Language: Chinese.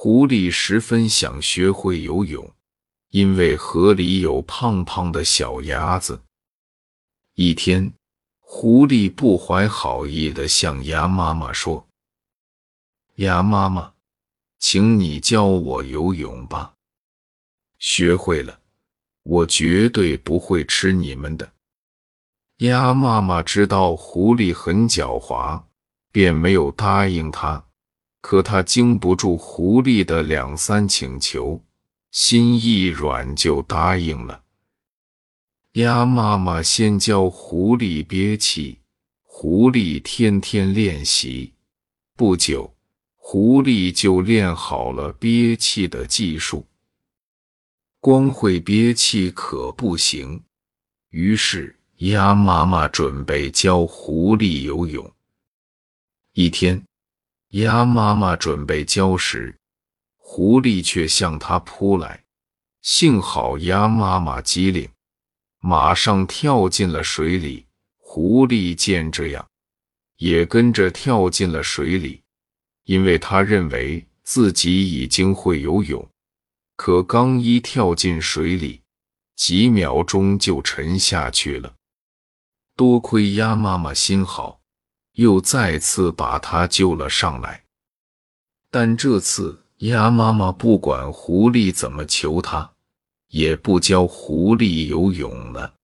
狐狸十分想学会游泳，因为河里有胖胖的小鸭子。一天，狐狸不怀好意地向鸭妈妈说：“鸭妈妈，请你教我游泳吧。学会了，我绝对不会吃你们的。”鸭妈妈知道狐狸很狡猾，便没有答应他。可他经不住狐狸的两三请求，心一软就答应了。鸭妈妈先教狐狸憋气，狐狸天天练习，不久，狐狸就练好了憋气的技术。光会憋气可不行，于是。鸭妈妈准备教狐狸游泳。一天，鸭妈妈准备教时，狐狸却向它扑来。幸好鸭妈妈机灵，马上跳进了水里。狐狸见这样，也跟着跳进了水里，因为他认为自己已经会游泳。可刚一跳进水里，几秒钟就沉下去了。多亏鸭妈妈心好，又再次把他救了上来。但这次鸭妈妈不管狐狸怎么求它，也不教狐狸游泳了。